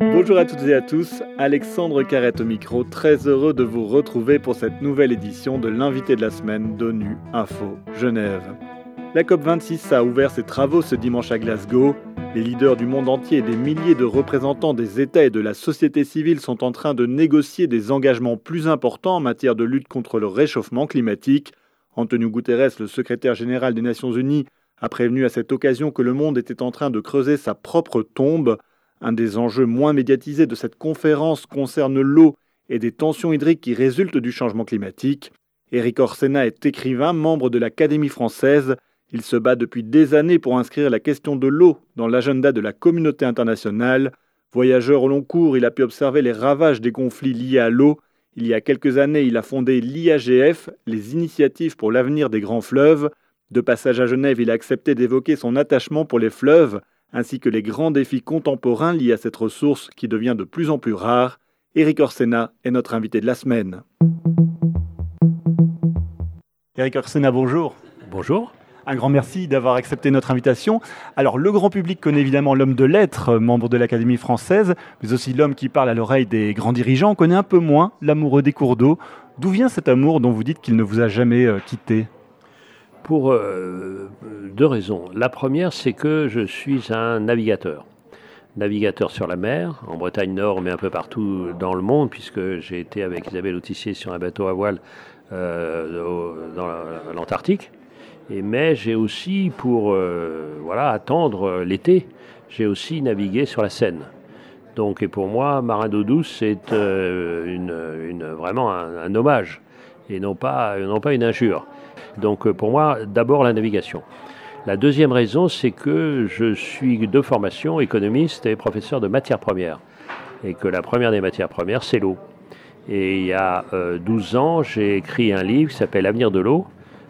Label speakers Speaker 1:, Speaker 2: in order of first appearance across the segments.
Speaker 1: Bonjour à toutes et à tous, Alexandre Carrette au micro, très heureux de vous retrouver pour cette nouvelle édition de l'invité de la semaine d'ONU Info Genève. La COP26 a ouvert ses travaux ce dimanche à Glasgow. Les leaders du monde entier et des milliers de représentants des États et de la société civile sont en train de négocier des engagements plus importants en matière de lutte contre le réchauffement climatique. Antonio Guterres, le secrétaire général des Nations Unies, a prévenu à cette occasion que le monde était en train de creuser sa propre tombe. Un des enjeux moins médiatisés de cette conférence concerne l'eau et des tensions hydriques qui résultent du changement climatique. Éric Orsena est écrivain, membre de l'Académie française. Il se bat depuis des années pour inscrire la question de l'eau dans l'agenda de la communauté internationale. Voyageur au long cours, il a pu observer les ravages des conflits liés à l'eau. Il y a quelques années, il a fondé l'IAGF, les initiatives pour l'avenir des grands fleuves. De passage à Genève, il a accepté d'évoquer son attachement pour les fleuves ainsi que les grands défis contemporains liés à cette ressource qui devient de plus en plus rare. Eric Orsena est notre invité de la semaine. Eric Orsena, bonjour.
Speaker 2: Bonjour.
Speaker 1: Un grand merci d'avoir accepté notre invitation. Alors, le grand public connaît évidemment l'homme de lettres, membre de l'Académie française, mais aussi l'homme qui parle à l'oreille des grands dirigeants. On connaît un peu moins l'amoureux des cours d'eau. D'où vient cet amour dont vous dites qu'il ne vous a jamais euh, quitté?
Speaker 2: Pour euh, deux raisons. La première, c'est que je suis un navigateur. Navigateur sur la mer, en Bretagne Nord, mais un peu partout dans le monde, puisque j'ai été avec Isabelle Autissier sur un bateau à voile euh, dans l'Antarctique. Et mais j'ai aussi, pour euh, voilà, attendre l'été, j'ai aussi navigué sur la Seine. Donc, pour moi, marin d'eau douce, c'est une, vraiment un, un, hommage et non pas, non pas une injure. Donc euh, pour moi, d'abord la navigation. La deuxième raison, c'est que je suis de formation économiste et professeur de matières premières. Et que la première des matières premières, c'est l'eau. Et il y a 12 euh, ans, j'ai écrit un livre qui s'appelle Avenir de l'eau,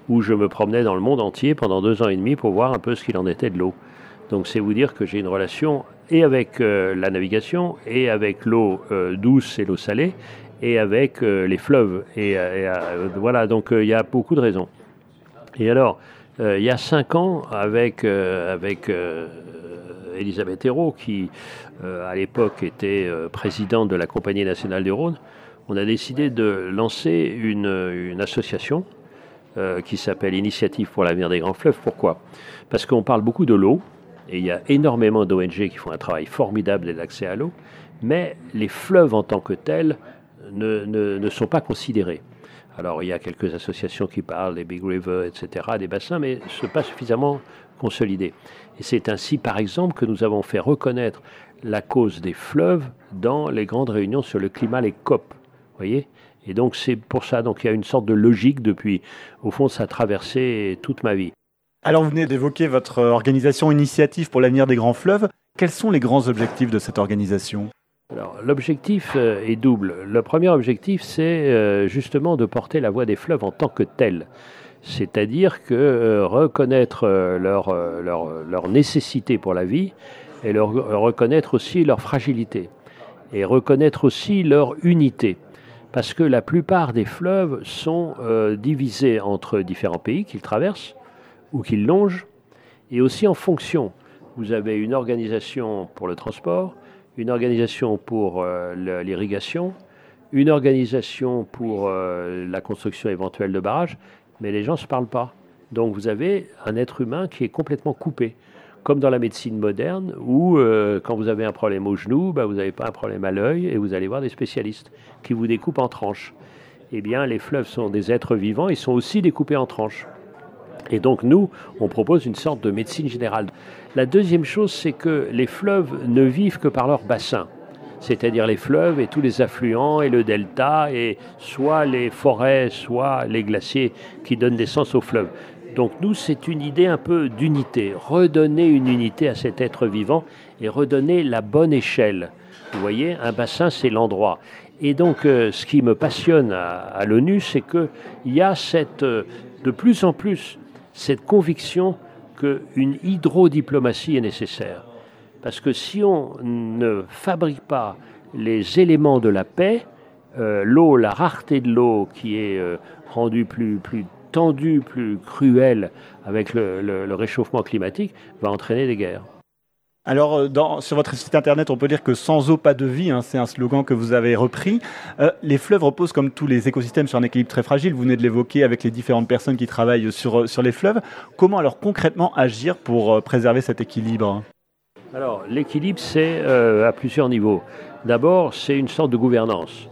Speaker 2: où je me promenais dans le monde entier pendant deux ans et demi pour voir un peu ce qu'il en était de l'eau. Donc c'est vous dire que j'ai une relation et avec euh, la navigation, et avec l'eau douce et l'eau salée, et avec les fleuves. Et, voilà, donc il y a beaucoup de raisons. Et alors, euh, il y a cinq ans, avec, euh, avec euh, Elisabeth Hérault, qui à l'époque était présidente de la Compagnie nationale du Rhône, on a décidé de lancer une, association qui s'appelle Initiative pour l'avenir des grands fleuves. Pourquoi? Parce qu'on parle beaucoup de l'eau, et il y a énormément d'ONG qui font un travail formidable d'accès à l'eau, mais les fleuves en tant que tels ne sont pas considérés. Alors il y a quelques associations qui parlent des big rivers, etc., des bassins, mais ce n'est pas suffisamment consolidé. Et c'est ainsi, par exemple, que nous avons fait reconnaître la cause des fleuves dans les grandes réunions sur le climat, les COP. voyez? Et donc c'est pour ça, donc il y a une sorte de logique depuis, au fond, ça a traversé toute ma vie.
Speaker 1: Alors vous venez d'évoquer votre organisation Initiative pour l'avenir des grands fleuves. Quels sont les grands objectifs de cette organisation?
Speaker 2: L'objectif euh, est double. Le premier objectif, c'est euh, justement de porter la voix des fleuves en tant que tels. C'est-à-dire que euh, reconnaître leur, leur, leur, nécessité pour la vie et leur, reconnaître aussi leur fragilité et reconnaître aussi leur unité. Parce que la plupart des fleuves sont divisés entre différents pays qu'ils traversent ou qu'ils longent et aussi en fonction. Vous avez une organisation pour le transport, une organisation pour euh, l'irrigation, une organisation pour euh, la construction éventuelle de barrages, mais les gens ne se parlent pas. Donc vous avez un être humain qui est complètement coupé. Comme dans la médecine moderne, où euh, quand vous avez un problème au genou, bah, vous n'avez pas un problème à l'œil et vous allez voir des spécialistes qui vous découpent en tranches. Eh bien, les fleuves sont des êtres vivants, ils sont aussi découpés en tranches. Et donc nous, on propose une sorte de médecine générale. La deuxième chose, c'est que les fleuves ne vivent que par leur bassin, c'est-à-dire les fleuves et tous les affluents et le delta, et soit les forêts, soit les glaciers qui donnent naissance aux fleuves. Donc nous, c'est une idée un peu d'unité, redonner une unité à cet être vivant et redonner la bonne échelle. Vous voyez, un bassin, c'est l'endroit. Et donc, euh, ce qui me passionne à, l'ONU, c'est qu'il y a cette, euh, de plus en plus cette conviction qu'une hydrodiplomatie est nécessaire. Parce que si on ne fabrique pas les éléments de la paix, euh, l'eau, la rareté de l'eau qui est euh, rendue plus, plus tendue, plus cruelle avec le réchauffement climatique, va entraîner des guerres.
Speaker 1: Alors, euh, sur votre site internet, on peut dire que sans eau, pas de vie. Hein, c'est un slogan que vous avez repris. Euh, les fleuves reposent, comme tous les écosystèmes, sur un équilibre très fragile. Vous venez de l'évoquer avec les différentes personnes qui travaillent sur, euh, sur les fleuves. Comment alors concrètement agir pour préserver cet équilibre?
Speaker 2: Alors, l'équilibre, c'est à plusieurs niveaux. D'abord, c'est une sorte de gouvernance.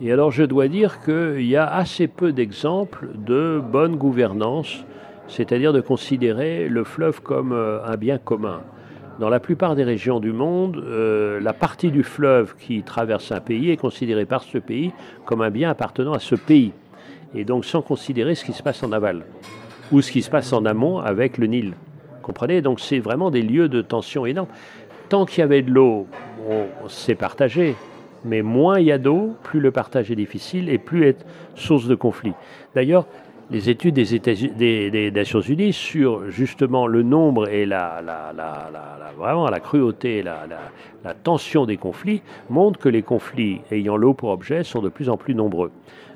Speaker 2: Et alors, je dois dire qu'il y a assez peu d'exemples de bonne gouvernance, c'est-à-dire de considérer le fleuve comme un bien commun. Dans la plupart des régions du monde, euh, la partie du fleuve qui traverse un pays est considérée par ce pays comme un bien appartenant à ce pays. Et donc sans considérer ce qui se passe en aval ou ce qui se passe en amont avec le Nil. Comprenez? Donc c'est vraiment des lieux de tension énorme. Tant qu'il y avait de l'eau, on s'est partagé. Mais moins il y a d'eau, plus le partage est difficile et plus est source de conflit. D'ailleurs, les études des, Nations Unies sur justement le nombre et la, vraiment la cruauté, la, tension des conflits montrent que les conflits ayant l'eau pour objet sont de plus en plus nombreux.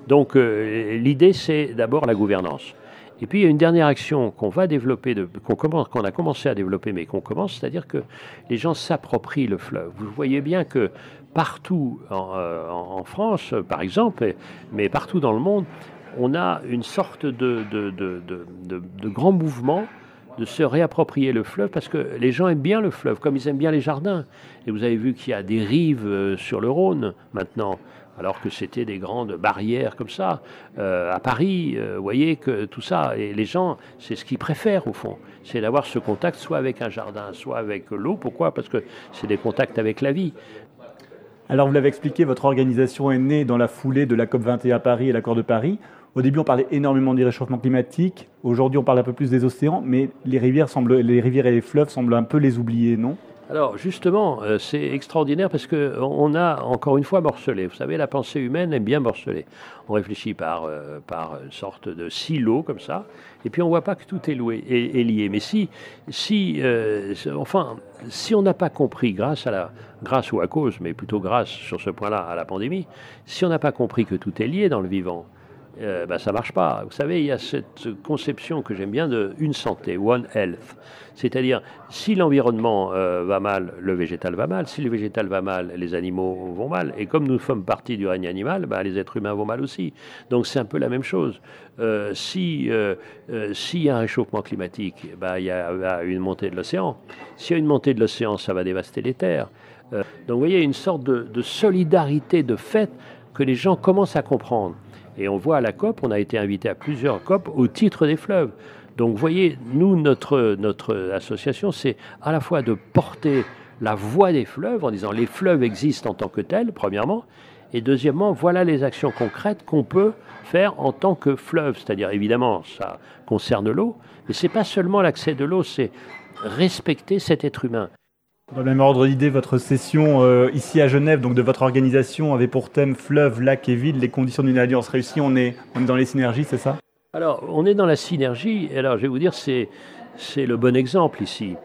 Speaker 2: Donc euh, l'idée c'est d'abord la gouvernance. Et puis il y a une dernière action qu'on va développer, qu'on a commencé à développer, mais qu'on commence, c'est-à-dire que les gens s'approprient le fleuve. Vous voyez bien que partout en, euh, en France, par exemple, mais partout dans le monde, on a une sorte de, de, grand mouvement de se réapproprier le fleuve parce que les gens aiment bien le fleuve, comme ils aiment bien les jardins. Et vous avez vu qu'il y a des rives euh, sur le Rhône maintenant, alors que c'était des grandes barrières comme ça. Euh, à Paris, euh, vous voyez que tout ça, et les gens, c'est ce qu'ils préfèrent au fond, c'est d'avoir ce contact soit avec un jardin, soit avec l'eau. Pourquoi? Parce que c'est des contacts avec la vie.
Speaker 1: Alors vous l'avez expliqué, votre organisation est née dans la foulée de la COP21 à Paris et l'accord de Paris. Au début, on parlait énormément du réchauffement climatique. Aujourd'hui, on parle un peu plus des océans, mais les rivières, et les fleuves semblent un peu les oublier, non?
Speaker 2: Alors justement, euh, c'est extraordinaire parce qu'on a encore une fois morcelé. Vous savez, la pensée humaine est bien morcelée. On réfléchit par, euh, par une sorte de silo comme ça, et puis on ne voit pas que tout est, est, lié. Mais si, si, euh, enfin, si on n'a pas compris, grâce à la, grâce ou à cause, mais plutôt grâce sur ce point-là à la pandémie, si on n'a pas compris que tout est lié dans le vivant, euh, ben, ça marche pas. Vous savez, il y a cette conception que j'aime bien de une santé, one health. C'est-à-dire, si l'environnement euh, va mal, le végétal va mal. Si le végétal va mal, les animaux vont mal. Et comme nous sommes partie du règne animal, ben, les êtres humains vont mal aussi. Donc c'est un peu la même chose. Euh, si euh, s'il y a un réchauffement climatique, ben, il y a une montée de l'océan. S'il y a une montée de l'océan, ça va dévaster les terres. donc vous voyez, une sorte de solidarité de fait que les gens commencent à comprendre. Et on voit à la COP, on a été invité à plusieurs COP au titre des fleuves. Donc vous voyez, nous, notre, notre association, c'est à la fois de porter la voix des fleuves en disant les fleuves existent en tant que tels, premièrement, et deuxièmement, voilà les actions concrètes qu'on peut faire en tant que fleuve. C'est-à-dire, évidemment, ça concerne l'eau, mais ce n'est pas seulement l'accès de l'eau, c'est respecter cet être humain.
Speaker 1: Dans le même ordre d'idée, votre session euh, ici à Genève, donc de votre organisation, avait pour thème fleuve, lac et ville, les conditions d'une alliance réussie. On est, dans les synergies, c'est ça?
Speaker 2: Alors, on est dans la synergie. Alors, je vais vous dire, c'est, c'est le bon exemple ici.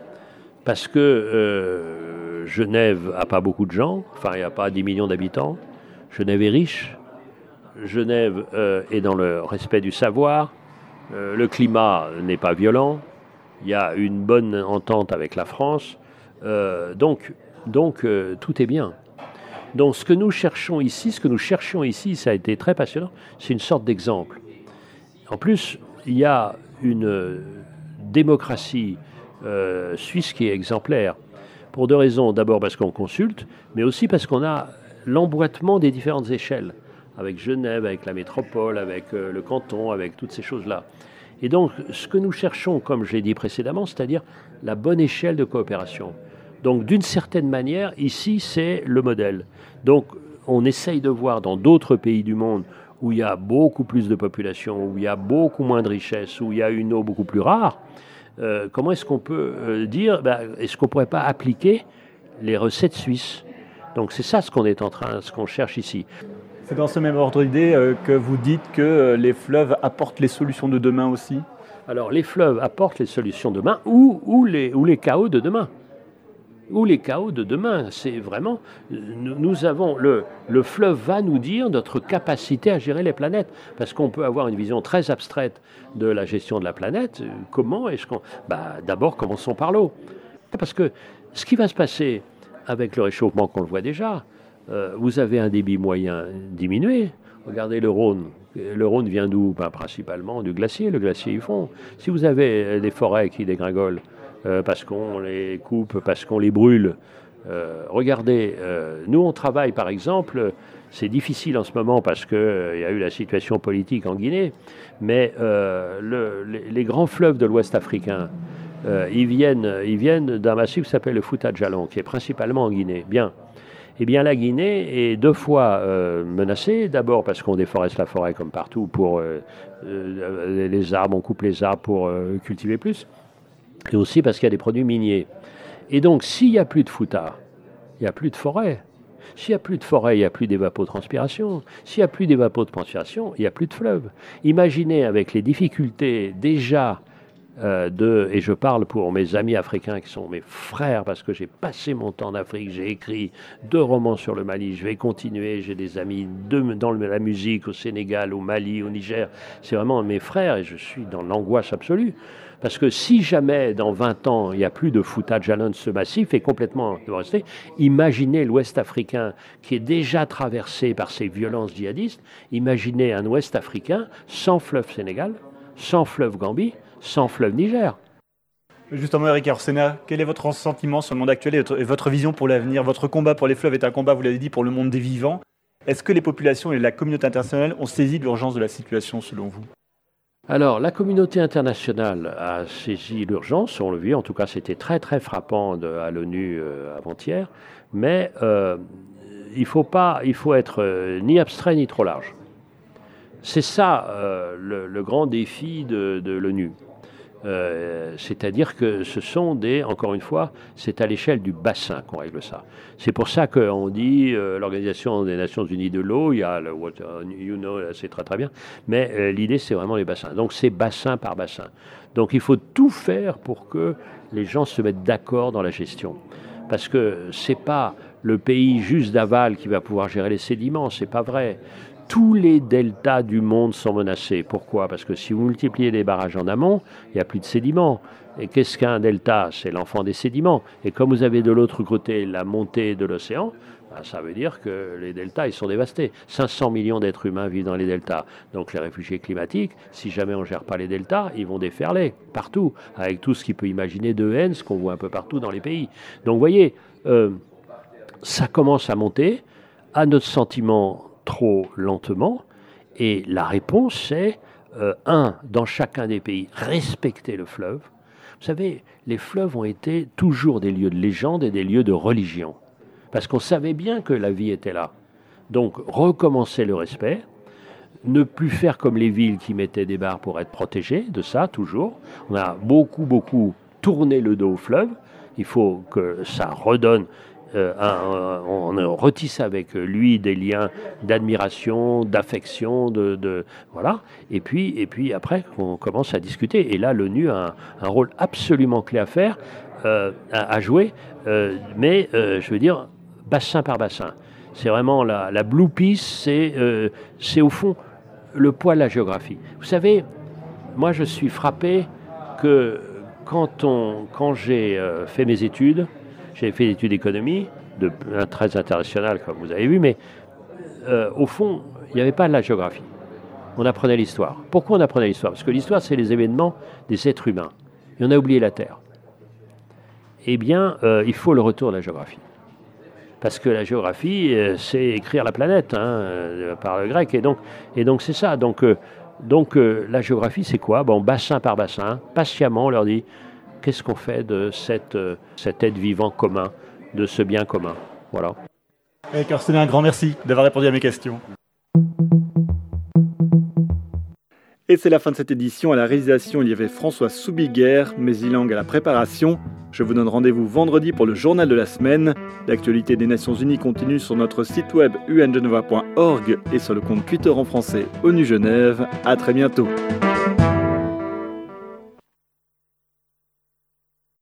Speaker 2: Parce que euh, Genève n'a pas beaucoup de gens, enfin, il n'y a pas 10 millions d'habitants. Genève est riche. Genève euh, est dans le respect du savoir. le climat n'est pas violent. Il y a une bonne entente avec la France. Euh, donc, donc euh, tout est bien. Donc ce que nous cherchons ici, ce que nous cherchions ici, ça a été très passionnant, c'est une sorte d'exemple. En plus, il y a une démocratie euh, suisse qui est exemplaire. Pour deux raisons. D'abord parce qu'on consulte, mais aussi parce qu'on a l'emboîtement des différentes échelles, avec Genève, avec la métropole, avec le canton, avec toutes ces choses-là. Et donc, ce que nous cherchons, comme j'ai dit précédemment, c'est-à-dire la bonne échelle de coopération. Donc d'une certaine manière, ici, c'est le modèle. Donc on essaye de voir dans d'autres pays du monde où il y a beaucoup plus de population, où il y a beaucoup moins de richesses, où il y a une eau beaucoup plus rare, euh, comment est-ce qu'on peut euh, dire, ben, est-ce qu'on ne pourrait pas appliquer les recettes suisses? Donc c'est ça ce qu'on est en train, ce qu'on cherche ici.
Speaker 1: C'est dans ce même ordre d'idée euh, que vous dites que les fleuves apportent les solutions de demain aussi?
Speaker 2: Alors les fleuves apportent les solutions de demain ou, ou, les, ou les chaos de demain ou les chaos de demain. C'est vraiment, nous avons, le, le fleuve va nous dire notre capacité à gérer les planètes, parce qu'on peut avoir une vision très abstraite de la gestion de la planète. Comment est-ce qu'on... Bah, D'abord, commençons par l'eau. Parce que ce qui va se passer avec le réchauffement qu'on le voit déjà, euh, vous avez un débit moyen diminué. Regardez le Rhône. Le Rhône vient d'où? Ben, Principalement du glacier, le glacier du fond. Si vous avez des forêts qui dégringolent euh, parce qu'on les coupe, parce qu'on les brûle, euh, regardez, nous on travaille par exemple, c'est difficile en ce moment parce qu'il y a eu la situation politique en Guinée, mais les, grands fleuves de l'Ouest africain, ils viennent, ils viennent d'un massif qui s'appelle le Fouta Djalon, qui est principalement en Guinée. Bien eh bien la Guinée est deux fois euh, menacée. D'abord parce qu'on déforeste la forêt comme partout pour euh, euh, les arbres, on coupe les arbres pour cultiver plus, et aussi parce qu'il y a des produits miniers. Et donc s'il n'y a plus de fouta, il n'y a plus de forêt. S'il n'y a plus de forêt, il n'y a plus d'évapotranspiration. S'il n'y a plus d'évapotranspiration, il n'y a plus de fleuve. Imaginez avec les difficultés déjà euh, et je parle pour mes amis africains qui sont mes frères, parce que j'ai passé mon temps en Afrique, j'ai écrit deux romans sur le Mali, je vais continuer, j'ai des amis dans la musique au Sénégal, au Mali, au Niger, c'est vraiment mes frères et je suis dans l'angoisse absolue. Parce que si jamais dans 20 ans il n'y a plus de foutage à ce massif est complètement dévasté, imaginez l'Ouest africain qui est déjà traversé par ces violences djihadistes, imaginez un Ouest africain sans fleuve Sénégal, sans fleuve Gambie, sans fleuve Niger.
Speaker 1: Justement, Eric Arsena, quel est votre sentiment sur le monde actuel et votre vision pour l'avenir? Votre combat pour les fleuves est un combat, vous l'avez dit, pour le monde des vivants. Est-ce que les populations et la communauté internationale ont saisi l'urgence de la situation selon vous?
Speaker 2: Alors, la communauté internationale a saisi l'urgence, on le vit, en tout cas c'était très très frappant à l'ONU euh, avant-hier, mais euh, il, faut pas, il faut être euh, ni abstrait ni trop large. C'est ça le, grand défi de l'ONU. Euh, c'est-à-dire que ce sont des, encore une fois, c'est à l'échelle du bassin qu'on règle ça. C'est pour ça qu'on dit euh, l'Organisation des Nations Unies de l'eau, il y a le Water, you know, c'est très très bien, mais euh, l'idée c'est vraiment les bassins. Donc c'est bassin par bassin. Donc il faut tout faire pour que les gens se mettent d'accord dans la gestion. Parce que c'est pas le pays juste d'aval qui va pouvoir gérer les sédiments, c'est pas vrai tous les deltas du monde sont menacés. Pourquoi? Parce que si vous multipliez les barrages en amont, il n'y a plus de sédiments. Et qu'est-ce qu'un delta? C'est l'enfant des sédiments. Et comme vous avez de l'autre côté la montée de l'océan, ben, ça veut dire que les deltas, ils sont dévastés. 500 millions d'êtres humains vivent dans les deltas. Donc les réfugiés climatiques, si jamais on ne gère pas les deltas, ils vont déferler partout, avec tout ce qu'il peut imaginer de haine, ce qu'on voit un peu partout dans les pays. Donc vous voyez, euh, ça commence à monter. À notre sentiment, trop lentement. Et la réponse, c'est, euh, un, dans chacun des pays, respecter le fleuve. Vous savez, les fleuves ont été toujours des lieux de légende et des lieux de religion. Parce qu'on savait bien que la vie était là. Donc, recommencer le respect, ne plus faire comme les villes qui mettaient des barres pour être protégées, de ça, toujours. On a beaucoup, beaucoup tourné le dos au fleuve. Il faut que ça redonne euh, on retisse avec lui des liens d'admiration, d'affection, de, voilà. Et puis, et puis après, on commence à discuter. Et là, l'ONU a un, rôle absolument clé à faire, euh, à, jouer. Euh, mais je veux dire, bassin par bassin. C'est vraiment la, blue piece, c'est au fond le poids de la géographie. Vous savez, moi, je suis frappé que quand, quand j'ai fait mes études, j'ai fait des études d'économie, de, très international, comme vous avez vu, mais euh, au fond, il n'y avait pas de la géographie. On apprenait l'histoire. Pourquoi on apprenait l'histoire? Parce que l'histoire, c'est les événements des êtres humains. Et on a oublié la Terre. Eh bien, euh, il faut le retour de la géographie. Parce que la géographie, euh, c'est écrire la planète, hein, par le grec. Et donc, et donc c'est ça. Donc, donc la géographie, c'est quoi? Bon, bassin par bassin, patiemment, on leur dit qu'est-ce qu'on fait de cette, euh, cet être vivant commun, de ce bien commun? Voilà.
Speaker 1: Eric un grand merci d'avoir répondu à mes questions. Et c'est la fin de cette édition. À la réalisation, il y avait François Soubiguer, Mézilang à la préparation. Je vous donne rendez-vous vendredi pour le journal de la semaine. L'actualité des Nations Unies continue sur notre site web ungeneva.org et sur le compte Twitter en français ONU Genève. À très bientôt.